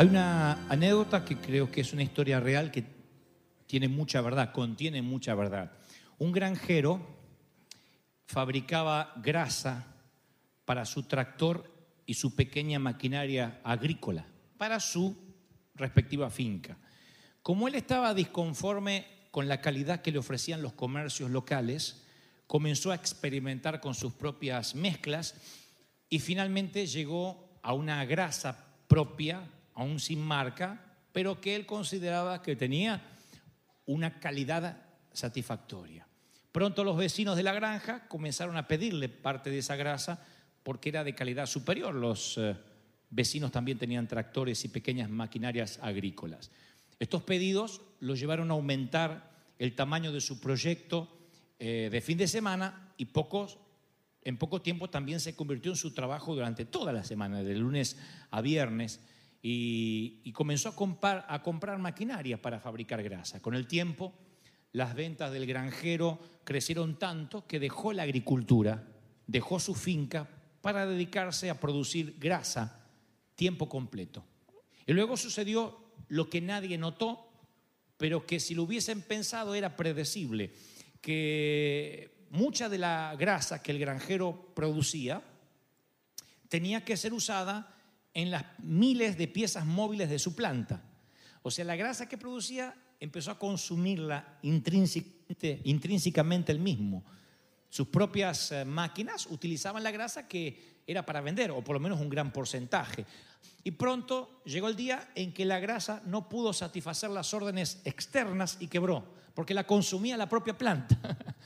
Hay una anécdota que creo que es una historia real que tiene mucha verdad, contiene mucha verdad. Un granjero fabricaba grasa para su tractor y su pequeña maquinaria agrícola, para su respectiva finca. Como él estaba disconforme con la calidad que le ofrecían los comercios locales, comenzó a experimentar con sus propias mezclas y finalmente llegó a una grasa propia, aún sin marca, pero que él consideraba que tenía una calidad satisfactoria. Pronto los vecinos de la granja comenzaron a pedirle parte de esa grasa porque era de calidad superior. Los eh, vecinos también tenían tractores y pequeñas maquinarias agrícolas. Estos pedidos los llevaron a aumentar el tamaño de su proyecto eh, de fin de semana y en poco tiempo también se convirtió en su trabajo durante toda la semana, de lunes a viernes, y, comenzó a comprar, maquinaria para fabricar grasa. Con el tiempo, las ventas del granjero crecieron tanto que dejó la agricultura, dejó su finca para dedicarse a producir grasa tiempo completo. Y luego sucedió lo que nadie notó, pero que si lo hubiesen pensado era predecible, que mucha de la grasa que el granjero producía tenía que ser usada en las miles de piezas móviles de su planta. O sea, la grasa que producía empezó a consumirla intrínsecamente, el mismo. Sus propias eh, máquinas utilizaban la grasa que era para vender, o por lo menos un gran porcentaje. Y pronto llegó el día en que la grasa no pudo satisfacer las órdenes externas y quebró, porque la consumía la propia planta.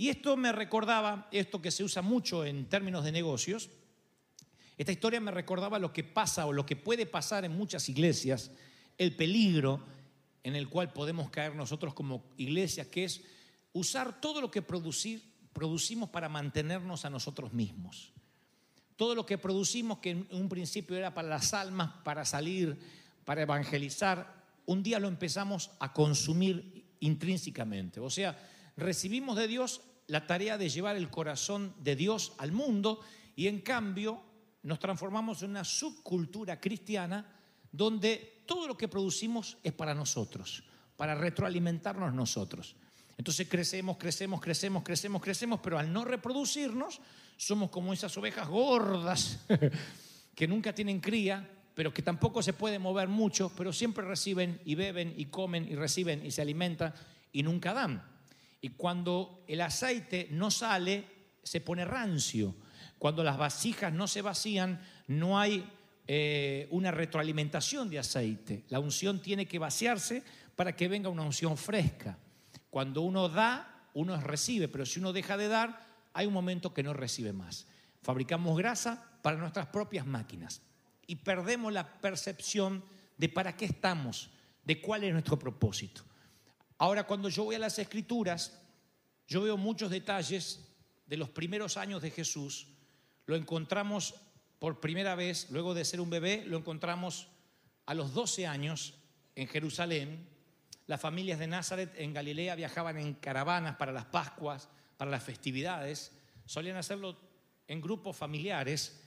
Y esto me recordaba, esto que se usa mucho en términos de negocios, esta historia me recordaba lo que pasa o lo que puede pasar en muchas iglesias, el peligro en el cual podemos caer nosotros como iglesia, que es usar todo lo que producimos para mantenernos a nosotros mismos. Todo lo que producimos, que en un principio era para las almas, para salir, para evangelizar, un día lo empezamos a consumir intrínsecamente. O sea, recibimos de Dios la tarea de llevar el corazón de Dios al mundo y en cambio nos transformamos en una subcultura cristiana donde todo lo que producimos es para nosotros, para retroalimentarnos nosotros. Entonces crecemos, crecemos, crecemos, crecemos, crecemos, pero al no reproducirnos somos como esas ovejas gordas que nunca tienen cría, pero que tampoco se pueden mover mucho, pero siempre reciben y beben y comen y reciben y se alimentan y nunca dan. Y cuando el aceite no sale, se pone rancio cuando las vasijas no se vacían, no hay eh, una retroalimentación de aceite. La unción tiene que vaciarse para que venga una unción fresca. Cuando uno da, uno recibe, pero si uno deja de dar, hay un momento que no recibe más. Fabricamos grasa para nuestras propias máquinas y perdemos la percepción de para qué estamos, de cuál es nuestro propósito. Ahora, cuando yo voy a las escrituras, yo veo muchos detalles de los primeros años de Jesús lo encontramos por primera vez, luego de ser un bebé, lo encontramos a los 12 años en Jerusalén. Las familias de Nazaret en Galilea viajaban en caravanas para las Pascuas, para las festividades. Solían hacerlo en grupos familiares.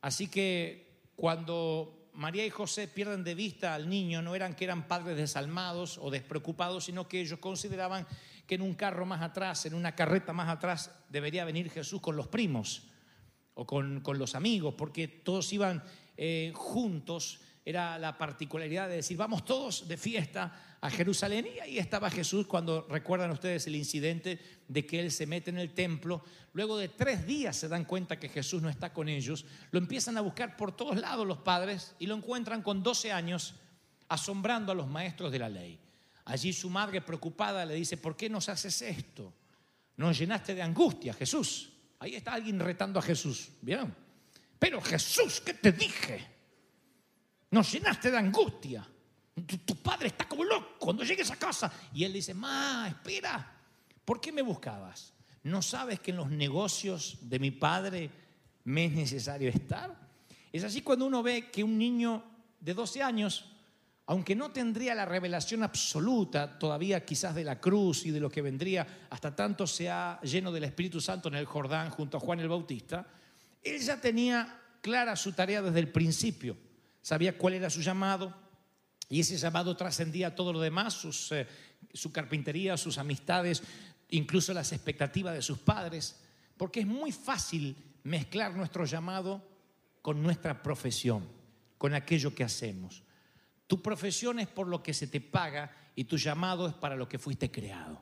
Así que cuando María y José pierden de vista al niño, no eran que eran padres desalmados o despreocupados, sino que ellos consideraban que en un carro más atrás, en una carreta más atrás, debería venir Jesús con los primos o con, los amigos, porque todos iban eh, juntos. Era la particularidad de decir, vamos todos de fiesta a Jerusalén. Y ahí estaba Jesús cuando recuerdan ustedes el incidente de que él se mete en el templo. Luego de tres días se dan cuenta que Jesús no está con ellos. Lo empiezan a buscar por todos lados los padres y lo encuentran con 12 años asombrando a los maestros de la ley. Allí su madre preocupada le dice, ¿por qué nos haces esto? Nos llenaste de angustia, Jesús. Ahí está alguien retando a Jesús. ¿Vieron? Pero Jesús, ¿qué te dije? Nos llenaste de angustia. Tu, padre está como loco cuando llegues a casa. Y él dice, ma, espera, ¿por qué me buscabas? ¿No sabes que en los negocios de mi padre me es necesario estar? Es así cuando uno ve que un niño de 12 años aunque no tendría la revelación absoluta todavía quizás de la cruz y de lo que vendría hasta tanto sea lleno del Espíritu Santo en el Jordán junto a Juan el Bautista, él ya tenía clara su tarea desde el principio. sabía cuál era su llamado y ese llamado trascendía todo lo demás, eh, su carpintería, sus amistades, incluso las expectativas de sus padres, porque es muy fácil mezclar nuestro llamado con nuestra profesión, con aquello que hacemos. Tu profesión es por lo que se te paga y tu llamado es para lo que fuiste creado.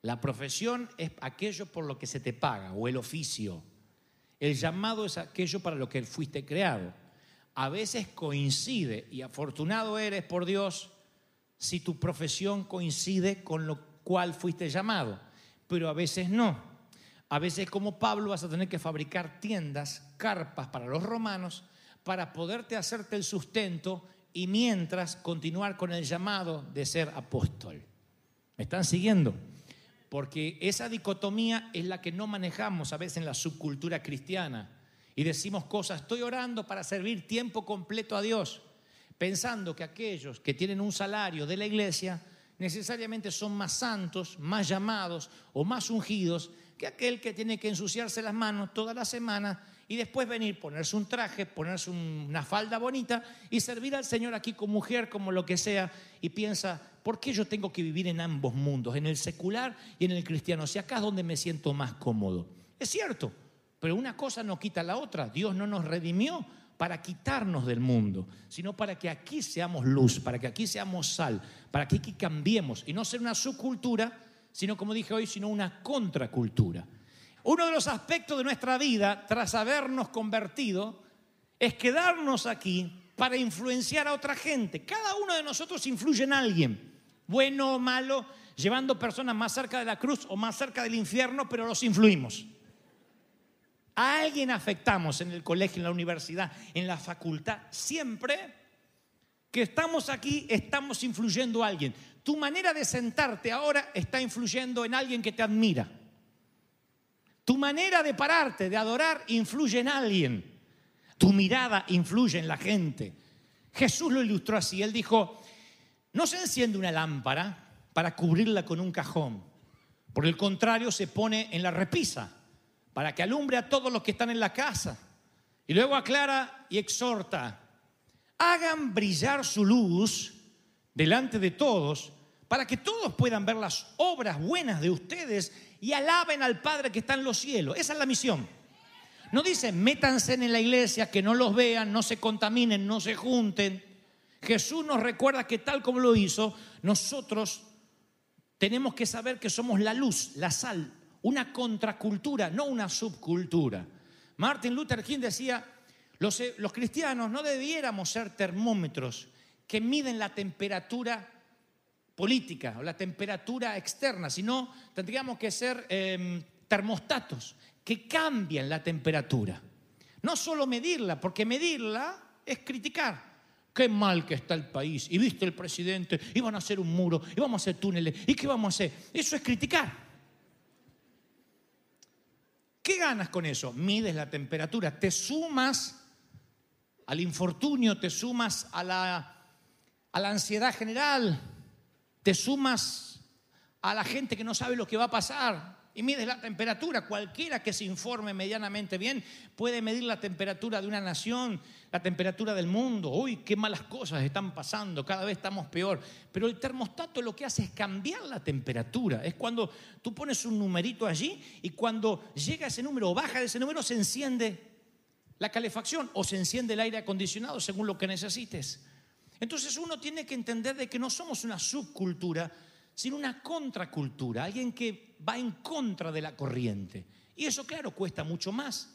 La profesión es aquello por lo que se te paga o el oficio. El llamado es aquello para lo que fuiste creado. A veces coincide y afortunado eres por Dios si tu profesión coincide con lo cual fuiste llamado, pero a veces no. A veces como Pablo vas a tener que fabricar tiendas, carpas para los romanos para poderte hacerte el sustento y mientras continuar con el llamado de ser apóstol. ¿Me están siguiendo? porque esa dicotomía es la que no manejamos a veces en la subcultura cristiana. Y decimos cosas, estoy orando para servir tiempo completo a Dios, pensando que aquellos que tienen un salario de la iglesia necesariamente son más santos, más llamados o más ungidos que aquel que tiene que ensuciarse las manos toda la semana y después venir, ponerse un traje, ponerse una falda bonita y servir al Señor aquí como mujer, como lo que sea, y piensa, ¿por qué yo tengo que vivir en ambos mundos, en el secular y en el cristiano? Si acá es donde me siento más cómodo. Es cierto, pero una cosa no quita la otra. Dios no nos redimió para quitarnos del mundo, sino para que aquí seamos luz, para que aquí seamos sal, para que aquí cambiemos y no ser una subcultura, sino como dije hoy, sino una contracultura. Uno de los aspectos de nuestra vida, tras habernos convertido, es quedarnos aquí para influenciar a otra gente. Cada uno de nosotros influye en alguien, bueno o malo, llevando personas más cerca de la cruz o más cerca del infierno, pero los influimos. A alguien afectamos en el colegio, en la universidad, en la facultad. Siempre que estamos aquí, estamos influyendo a alguien. Tu manera de sentarte ahora está influyendo en alguien que te admira. Tu manera de pararte, de adorar, influye en alguien. Tu mirada influye en la gente. Jesús lo ilustró así. Él dijo, no se enciende una lámpara para cubrirla con un cajón. Por el contrario, se pone en la repisa para que alumbre a todos los que están en la casa. Y luego aclara y exhorta, hagan brillar su luz delante de todos para que todos puedan ver las obras buenas de ustedes y alaben al Padre que está en los cielos. Esa es la misión. No dice, métanse en la iglesia, que no los vean, no se contaminen, no se junten. Jesús nos recuerda que tal como lo hizo, nosotros tenemos que saber que somos la luz, la sal, una contracultura, no una subcultura. Martin Luther King decía, los, los cristianos no debiéramos ser termómetros que miden la temperatura política o la temperatura externa, sino tendríamos que ser em, termostatos que cambian la temperatura. No solo medirla, porque medirla es criticar. Qué mal que está el país. Y viste el presidente, iban a hacer un muro, y vamos a hacer túneles. ¿Y qué vamos a hacer? Eso es criticar. ¿Qué ganas con eso? Mides la temperatura, te sumas al infortunio, te sumas a la, a la ansiedad general, te sumas a la gente que no sabe lo que va a pasar y mides la temperatura. Cualquiera que se informe medianamente bien puede medir la temperatura de una nación, la temperatura del mundo. Uy, qué malas cosas están pasando, cada vez estamos peor. Pero el termostato lo que hace es cambiar la temperatura. Es cuando tú pones un numerito allí y cuando llega ese número o baja de ese número se enciende la calefacción o se enciende el aire acondicionado según lo que necesites. Entonces uno tiene que entender de que no somos una subcultura, sino una contracultura, alguien que va en contra de la corriente. Y eso, claro, cuesta mucho más.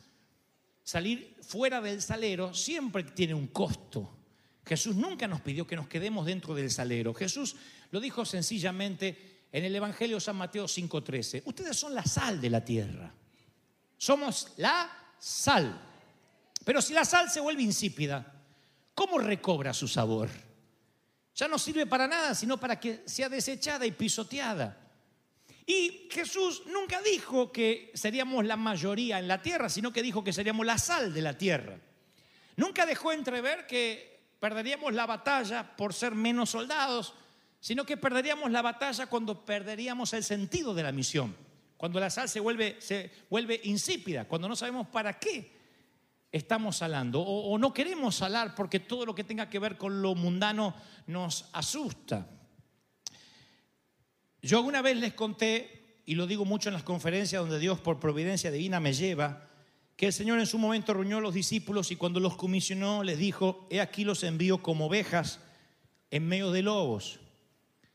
Salir fuera del salero siempre tiene un costo. Jesús nunca nos pidió que nos quedemos dentro del salero. Jesús lo dijo sencillamente en el Evangelio de San Mateo 5:13. Ustedes son la sal de la tierra. Somos la sal. Pero si la sal se vuelve insípida, ¿cómo recobra su sabor? Ya no sirve para nada, sino para que sea desechada y pisoteada. Y Jesús nunca dijo que seríamos la mayoría en la tierra, sino que dijo que seríamos la sal de la tierra. Nunca dejó entrever que perderíamos la batalla por ser menos soldados, sino que perderíamos la batalla cuando perderíamos el sentido de la misión, cuando la sal se vuelve, se vuelve insípida, cuando no sabemos para qué estamos salando o, no queremos salar porque todo lo que tenga que ver con lo mundano nos asusta. Yo alguna vez les conté, y lo digo mucho en las conferencias donde Dios por providencia divina me lleva, que el Señor en su momento reunió a los discípulos y cuando los comisionó les dijo, he aquí los envío como ovejas en medio de lobos.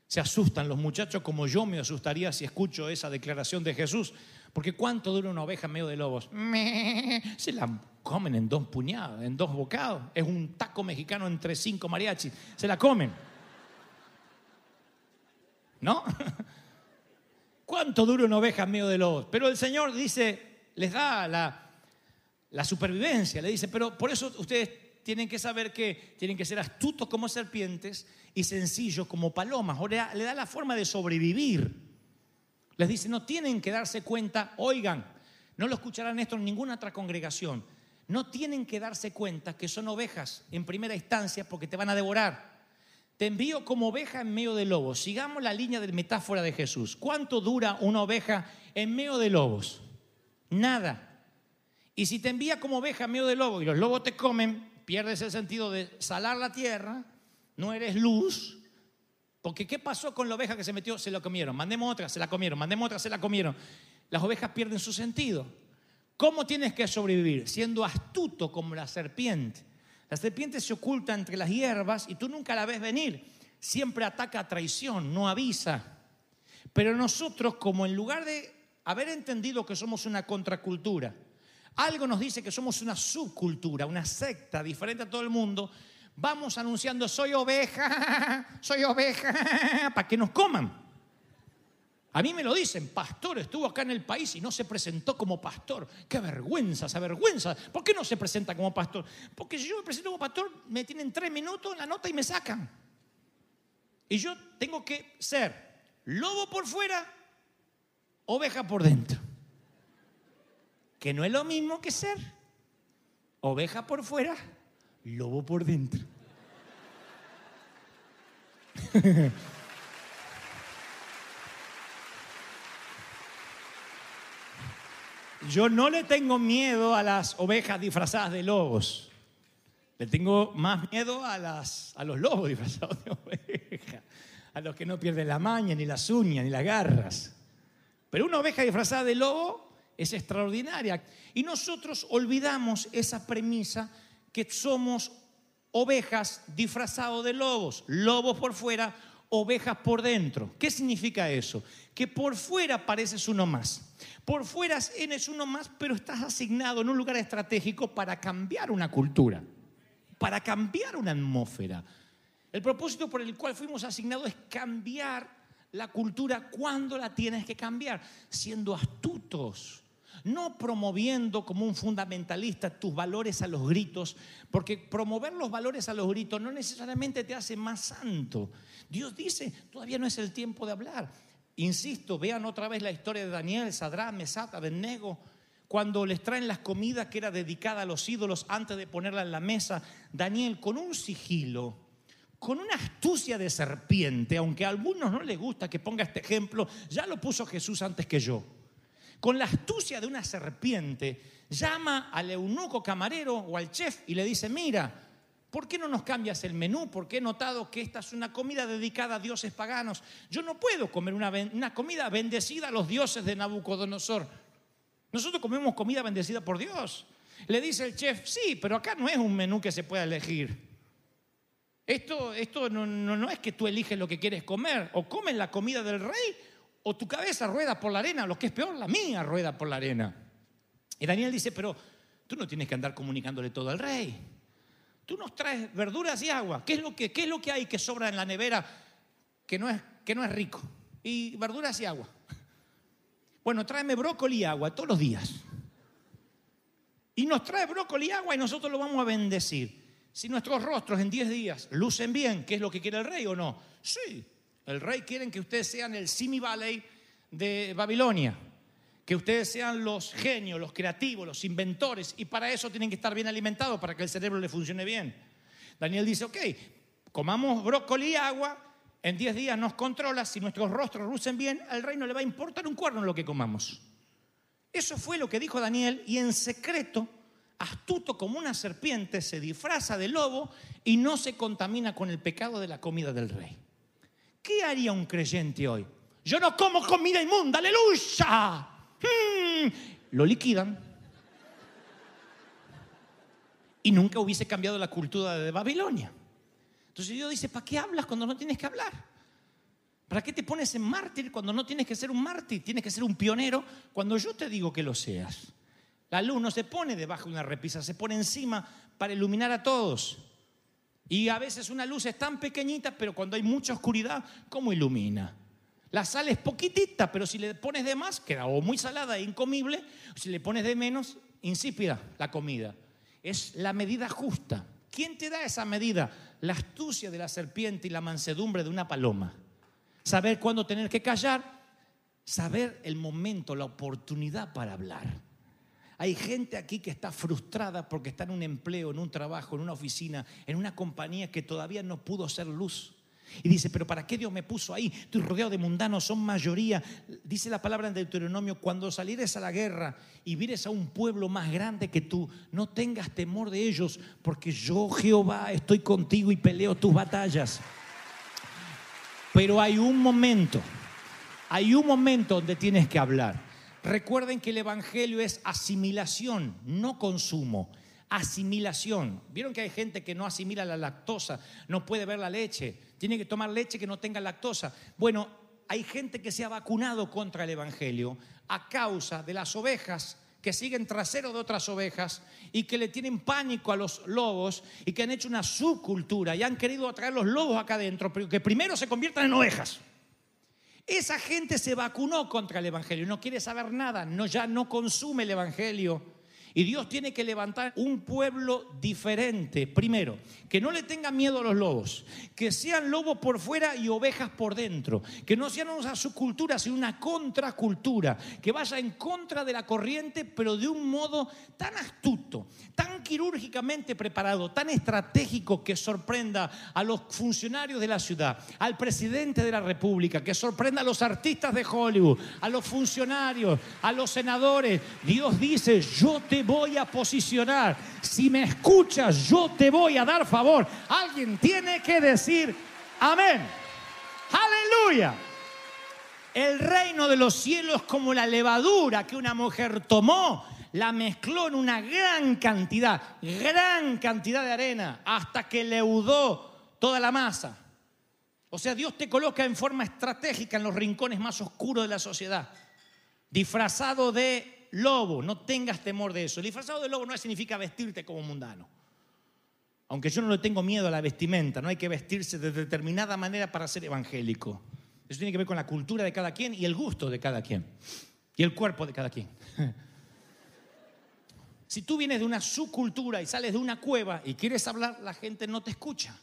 Se asustan los muchachos como yo me asustaría si escucho esa declaración de Jesús. Porque ¿cuánto dura una oveja en medio de lobos? Se la comen en dos puñados, en dos bocados. Es un taco mexicano entre cinco mariachis. Se la comen. ¿No? ¿Cuánto dura una oveja en medio de lobos? Pero el Señor dice, les da la, la supervivencia. Le dice, pero por eso ustedes tienen que saber que tienen que ser astutos como serpientes y sencillos como palomas. O le da, la forma de sobrevivir. Les dice, no tienen que darse cuenta, oigan, no lo escucharán esto en ninguna otra congregación. No tienen que darse cuenta que son ovejas en primera instancia porque te van a devorar. Te envío como oveja en medio de lobos. Sigamos la línea de metáfora de Jesús. ¿Cuánto dura una oveja en medio de lobos? Nada. Y si te envía como oveja en medio de lobo y los lobos te comen, pierdes el sentido de salar la tierra, no eres luz. Porque ¿qué pasó con la oveja que se metió? Se la comieron. Mandemos otra, se la comieron. Mandemos otra, se la comieron. Las ovejas pierden su sentido. ¿Cómo tienes que sobrevivir? Siendo astuto como la serpiente. La serpiente se oculta entre las hierbas y tú nunca la ves venir. Siempre ataca a traición, no avisa. Pero nosotros, como en lugar de haber entendido que somos una contracultura, algo nos dice que somos una subcultura, una secta diferente a todo el mundo. Vamos anunciando, soy oveja, soy oveja, para que nos coman. A mí me lo dicen, pastor, estuvo acá en el país y no se presentó como pastor. Qué vergüenza, esa vergüenza. ¿Por qué no se presenta como pastor? Porque si yo me presento como pastor, me tienen tres minutos en la nota y me sacan. Y yo tengo que ser lobo por fuera, oveja por dentro que no es lo mismo que ser oveja por fuera, lobo por dentro. Yo no le tengo miedo a las ovejas disfrazadas de lobos. Le tengo más miedo a, las, los lobos disfrazados de oveja. A los que no pierden la maña, ni las uñas, ni las garras. Pero una oveja disfrazada de lobo es extraordinaria. Y nosotros olvidamos esa premisa que somos ovejas disfrazados de lobos, lobos por fuera, ovejas por dentro. ¿Qué significa eso? Que por fuera pareces uno más. Por fuera eres uno más, pero estás asignado en un lugar estratégico para cambiar una cultura, para cambiar una atmósfera. El propósito por el cual fuimos asignados es cambiar la cultura cuando la tienes que cambiar, siendo astutos no promoviendo como un fundamentalista tus valores a los gritos, porque promover los valores a los gritos no necesariamente te hace más santo. Dios dice, todavía no es el tiempo de hablar. Insisto, vean otra vez la historia de Daniel, Sadrán, Mesat, Abednego, cuando les traen las comidas que era dedicada a los ídolos antes de ponerla en la mesa, Daniel con un sigilo, con una astucia de serpiente, aunque a algunos no les gusta que ponga este ejemplo, ya lo puso Jesús antes que yo con la astucia de una serpiente, llama al eunuco camarero o al chef y le dice, mira, ¿por qué no nos cambias el menú? Porque he notado que esta es una comida dedicada a dioses paganos. Yo no puedo comer una, comida bendecida a los dioses de Nabucodonosor. Nosotros comemos comida bendecida por Dios. Le dice el chef, sí, pero acá no es un menú que se pueda elegir. Esto, esto no, no, no es que tú eliges lo que quieres comer, o comes la comida del rey o tu cabeza rueda por la arena, lo que es peor, la mía rueda por la arena. Y Daniel dice, pero tú no tienes que andar comunicándole todo al rey. Tú nos traes verduras y agua. ¿Qué es lo que, qué es lo que hay que sobra en la nevera que no, es, que no es rico? Y verduras y agua. Bueno, tráeme brócoli y agua todos los días. Y nos trae brócoli y agua y nosotros lo vamos a bendecir. Si nuestros rostros en 10 días lucen bien, ¿qué es lo que quiere el rey o no? Sí, el rey quiere que ustedes sean el Simi Valley de Babilonia, que ustedes sean los genios, los creativos, los inventores, y para eso tienen que estar bien alimentados, para que el cerebro le funcione bien. Daniel dice, ok, comamos brócoli y agua, en 10 días nos controla, si nuestros rostros lucen bien, al rey no le va a importar un cuerno lo que comamos. Eso fue lo que dijo Daniel y en secreto astuto como una serpiente, se disfraza de lobo y no se contamina con el pecado de la comida del rey. ¿Qué haría un creyente hoy? Yo no como comida inmunda, aleluya. Hmm. Lo liquidan. Y nunca hubiese cambiado la cultura de Babilonia. Entonces Dios dice, ¿para qué hablas cuando no tienes que hablar? ¿Para qué te pones en mártir cuando no tienes que ser un mártir? Tienes que ser un pionero cuando yo te digo que lo seas. La luz no se pone debajo de una repisa, se pone encima para iluminar a todos. Y a veces una luz es tan pequeñita, pero cuando hay mucha oscuridad, ¿cómo ilumina? La sal es poquitita, pero si le pones de más, queda o muy salada e incomible, si le pones de menos, insípida la comida. Es la medida justa. ¿Quién te da esa medida? La astucia de la serpiente y la mansedumbre de una paloma. Saber cuándo tener que callar, saber el momento, la oportunidad para hablar. Hay gente aquí que está frustrada porque está en un empleo, en un trabajo, en una oficina, en una compañía que todavía no pudo ser luz. Y dice, pero ¿para qué Dios me puso ahí? Estoy rodeado de mundanos, son mayoría. Dice la palabra en Deuteronomio, cuando salieres a la guerra y vires a un pueblo más grande que tú, no tengas temor de ellos, porque yo, Jehová, estoy contigo y peleo tus batallas. Pero hay un momento, hay un momento donde tienes que hablar. Recuerden que el Evangelio es asimilación, no consumo. Asimilación. Vieron que hay gente que no asimila la lactosa, no puede ver la leche, tiene que tomar leche que no tenga lactosa. Bueno, hay gente que se ha vacunado contra el Evangelio a causa de las ovejas que siguen trasero de otras ovejas y que le tienen pánico a los lobos y que han hecho una subcultura y han querido atraer los lobos acá adentro, pero que primero se conviertan en ovejas. Esa gente se vacunó contra el Evangelio, no quiere saber nada, no, ya no consume el Evangelio. Y Dios tiene que levantar un pueblo diferente. Primero, que no le tenga miedo a los lobos, que sean lobos por fuera y ovejas por dentro, que no sean una subcultura, sino una contracultura, que vaya en contra de la corriente, pero de un modo tan astuto, tan quirúrgicamente preparado, tan estratégico que sorprenda a los funcionarios de la ciudad, al presidente de la República, que sorprenda a los artistas de Hollywood, a los funcionarios, a los senadores. Dios dice, yo te voy a posicionar. Si me escuchas, yo te voy a dar favor. Alguien tiene que decir amén. Aleluya. El reino de los cielos como la levadura que una mujer tomó, la mezcló en una gran cantidad, gran cantidad de arena, hasta que leudó toda la masa. O sea, Dios te coloca en forma estratégica en los rincones más oscuros de la sociedad, disfrazado de lobo, no tengas temor de eso. El disfrazado de lobo no significa vestirte como mundano. Aunque yo no le tengo miedo a la vestimenta, no hay que vestirse de determinada manera para ser evangélico. Eso tiene que ver con la cultura de cada quien y el gusto de cada quien. Y el cuerpo de cada quien. Si tú vienes de una subcultura y sales de una cueva y quieres hablar, la gente no te escucha.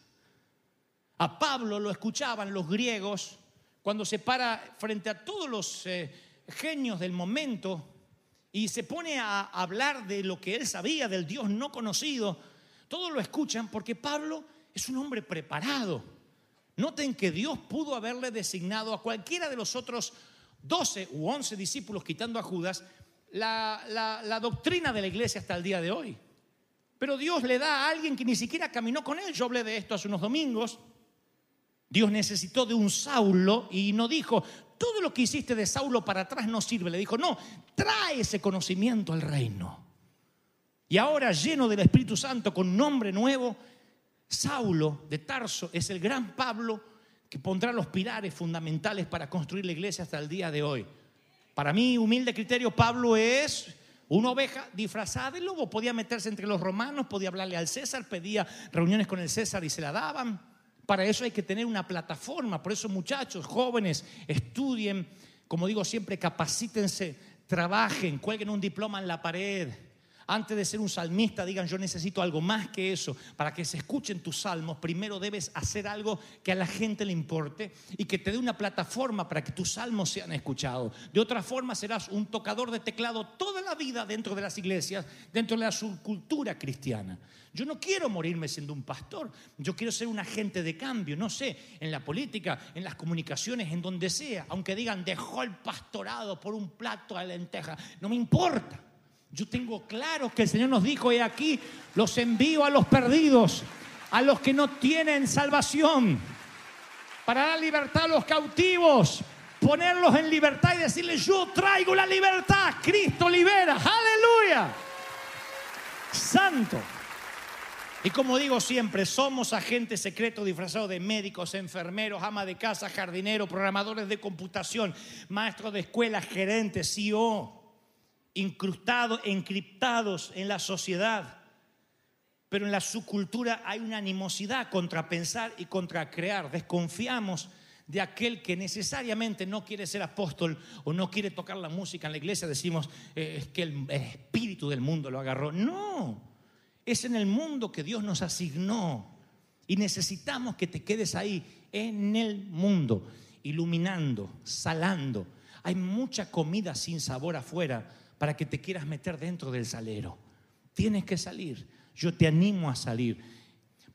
A Pablo lo escuchaban los griegos cuando se para frente a todos los eh, genios del momento y se pone a hablar de lo que él sabía, del Dios no conocido, todos lo escuchan porque Pablo es un hombre preparado. Noten que Dios pudo haberle designado a cualquiera de los otros 12 u 11 discípulos, quitando a Judas, la, la doctrina de la iglesia hasta el día de hoy. Pero Dios le da a alguien que ni siquiera caminó con él. Yo hablé de esto hace unos domingos. Dios necesitó de un Saulo y no dijo, todo lo que hiciste de Saulo para atrás no sirve. Le dijo, no, trae ese conocimiento al reino. Y ahora lleno del Espíritu Santo con nombre nuevo, Saulo de Tarso es el gran Pablo que pondrá los pilares fundamentales para construir la iglesia hasta el día de hoy. Para mí, humilde criterio, Pablo es una oveja disfrazada de lobo. Podía meterse entre los romanos, podía hablarle al César, pedía reuniones con el César y se la daban. Para eso hay que tener una plataforma. Por eso muchachos, jóvenes, estudien, como digo siempre, capacítense, trabajen, cuelguen un diploma en la pared. Antes de ser un salmista, digan yo necesito algo más que eso. Para que se escuchen tus salmos, primero debes hacer algo que a la gente le importe y que te dé una plataforma para que tus salmos sean escuchados. De otra forma serás un tocador de teclado toda la vida dentro de las iglesias, dentro de la subcultura cristiana. Yo no quiero morirme siendo un pastor, yo quiero ser un agente de cambio, no sé, en la política, en las comunicaciones, en donde sea, aunque digan dejó el pastorado por un plato de lenteja, no me importa. Yo tengo claro que el Señor nos dijo, he aquí, los envío a los perdidos, a los que no tienen salvación, para dar libertad a los cautivos, ponerlos en libertad y decirles, yo traigo la libertad, Cristo libera, aleluya. Santo. Y como digo siempre, somos agentes secretos disfrazados de médicos, enfermeros, ama de casa, jardineros, programadores de computación, maestros de escuela, gerentes, CEO, incrustados, encriptados en la sociedad. Pero en la subcultura hay una animosidad contra pensar y contra crear. Desconfiamos de aquel que necesariamente no quiere ser apóstol o no quiere tocar la música en la iglesia. Decimos eh, es que el espíritu del mundo lo agarró. No. Es en el mundo que Dios nos asignó. Y necesitamos que te quedes ahí, en el mundo, iluminando, salando. Hay mucha comida sin sabor afuera para que te quieras meter dentro del salero. Tienes que salir. Yo te animo a salir.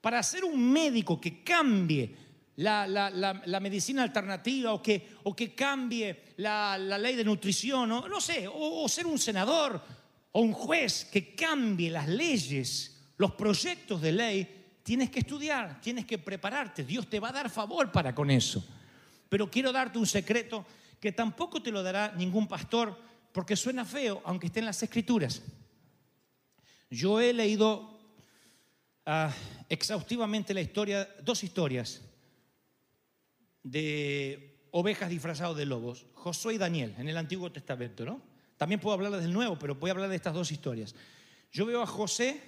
Para ser un médico que cambie la, medicina alternativa o que, o que cambie la, ley de nutrición, o, no sé, o ser un senador o un juez que cambie las leyes, los proyectos de ley, tienes que estudiar, tienes que prepararte. Dios te va a dar favor para con eso. Pero quiero darte un secreto que tampoco te lo dará ningún pastor porque suena feo, aunque esté en las escrituras. Yo he leído ah, exhaustivamente la historia, dos historias de ovejas disfrazadas de lobos, Josué y Daniel, en el Antiguo Testamento, ¿no? También puedo hablar del nuevo, pero voy a hablar de estas dos historias. Yo veo a José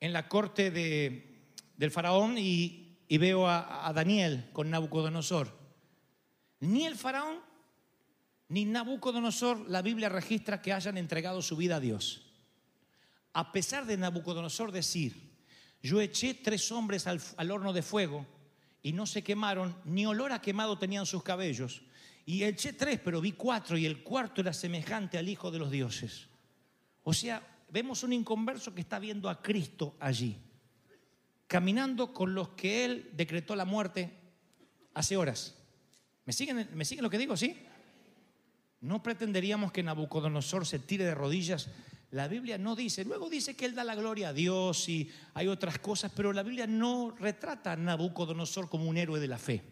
en la corte del faraón y, veo a, a, Daniel con Nabucodonosor. Ni el faraón ni Nabucodonosor, la Biblia registra que hayan entregado su vida a Dios. A pesar de Nabucodonosor decir, yo eché tres hombres al, horno de fuego y no se quemaron, ni olor a quemado tenían sus cabellos y eché tres, pero vi cuatro y el cuarto era semejante al Hijo de los dioses. O sea, vemos un inconverso que está viendo a Cristo allí, caminando con los que Él decretó la muerte hace horas. ¿Me siguen, ¿Me siguen lo que digo? ¿Sí? No pretenderíamos que Nabucodonosor se tire de rodillas. La Biblia no dice, luego dice que Él da la gloria a Dios y hay otras cosas, pero la Biblia no retrata a Nabucodonosor como un héroe de la fe.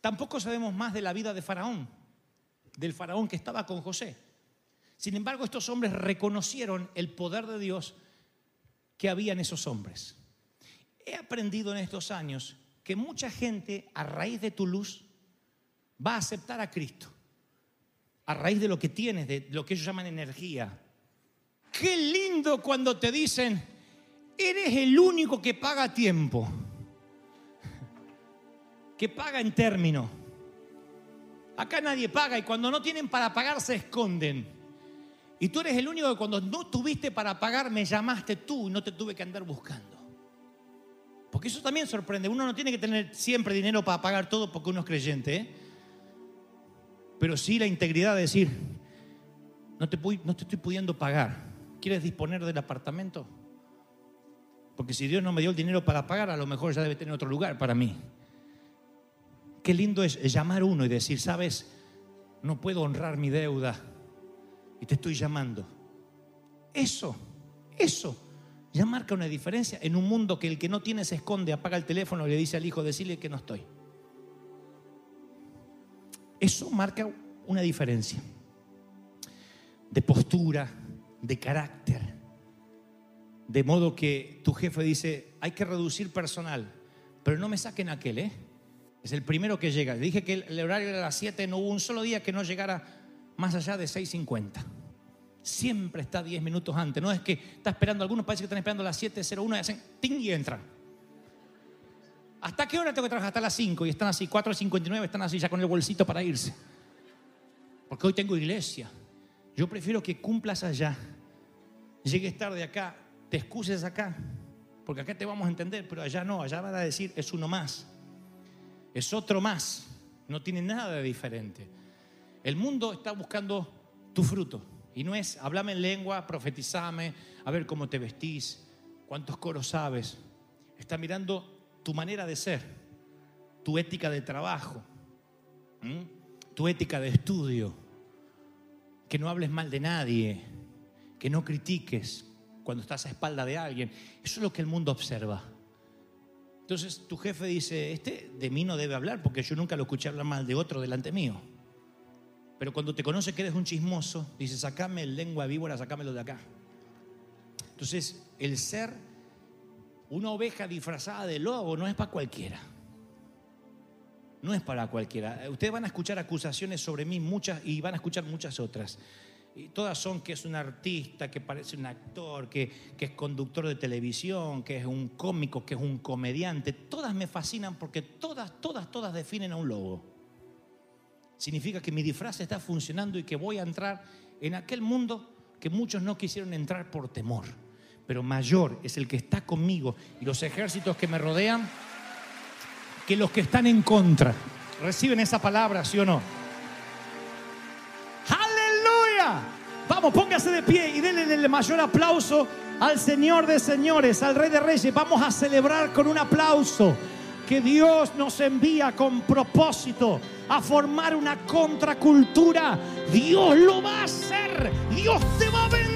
Tampoco sabemos más de la vida de Faraón, del Faraón que estaba con José. Sin embargo, estos hombres reconocieron el poder de Dios que había en esos hombres. He aprendido en estos años que mucha gente a raíz de tu luz va a aceptar a Cristo, a raíz de lo que tienes, de lo que ellos llaman energía. Qué lindo cuando te dicen, eres el único que paga tiempo que paga en término. Acá nadie paga y cuando no tienen para pagar se esconden. Y tú eres el único que cuando no tuviste para pagar me llamaste tú y no te tuve que andar buscando. Porque eso también sorprende. Uno no tiene que tener siempre dinero para pagar todo porque uno es creyente. ¿eh? Pero sí la integridad de decir, no te, no te estoy pudiendo pagar. ¿Quieres disponer del apartamento? Porque si Dios no me dio el dinero para pagar, a lo mejor ya debe tener otro lugar para mí. Qué lindo es llamar uno y decir, sabes, no puedo honrar mi deuda y te estoy llamando. Eso, eso ya marca una diferencia en un mundo que el que no tiene se esconde, apaga el teléfono y le dice al hijo, decirle que no estoy. Eso marca una diferencia de postura, de carácter. De modo que tu jefe dice, hay que reducir personal, pero no me saquen aquel, ¿eh? Es el primero que llega. Dije que el horario era las 7, no hubo un solo día que no llegara más allá de 6.50. Siempre está 10 minutos antes. No es que está esperando, algunos parece que están esperando a las 7.01 y hacen ting y entran. ¿Hasta qué hora tengo que trabajar? Hasta las 5 y están así, 4.59, están así ya con el bolsito para irse. Porque hoy tengo iglesia. Yo prefiero que cumplas allá, llegues tarde acá, te excuses acá, porque acá te vamos a entender, pero allá no, allá van a decir es uno más es otro más, no tiene nada de diferente. El mundo está buscando tu fruto y no es háblame en lengua, profetizame, a ver cómo te vestís, cuántos coros sabes. Está mirando tu manera de ser, tu ética de trabajo, tu ética de estudio, que no hables mal de nadie, que no critiques cuando estás a espalda de alguien. Eso es lo que el mundo observa. Entonces tu jefe dice, este de mí no debe hablar porque yo nunca lo escuché hablar mal de otro delante mío. Pero cuando te conoce que eres un chismoso, dice, sacame el lengua víbora, sacámelo de acá. Entonces, el ser una oveja disfrazada de lobo no es para cualquiera. No es para cualquiera. Ustedes van a escuchar acusaciones sobre mí muchas y van a escuchar muchas otras. Y todas son que es un artista, que parece un actor, que, que, es conductor de televisión, que es un cómico, que es un comediante. Todas me fascinan porque todas, todas, todas definen a un lobo. Significa que mi disfraz está funcionando y que voy a entrar en aquel mundo que muchos no quisieron entrar por temor. Pero mayor es el que está conmigo y los ejércitos que me rodean que los que están en contra. ¿Reciben esa palabra, sí o no? Vamos, póngase de pie y denle el mayor aplauso al Señor de señores, al Rey de Reyes. Vamos a celebrar con un aplauso que Dios nos envía con propósito a formar una contracultura. Dios lo va a hacer. Dios te va a bendecir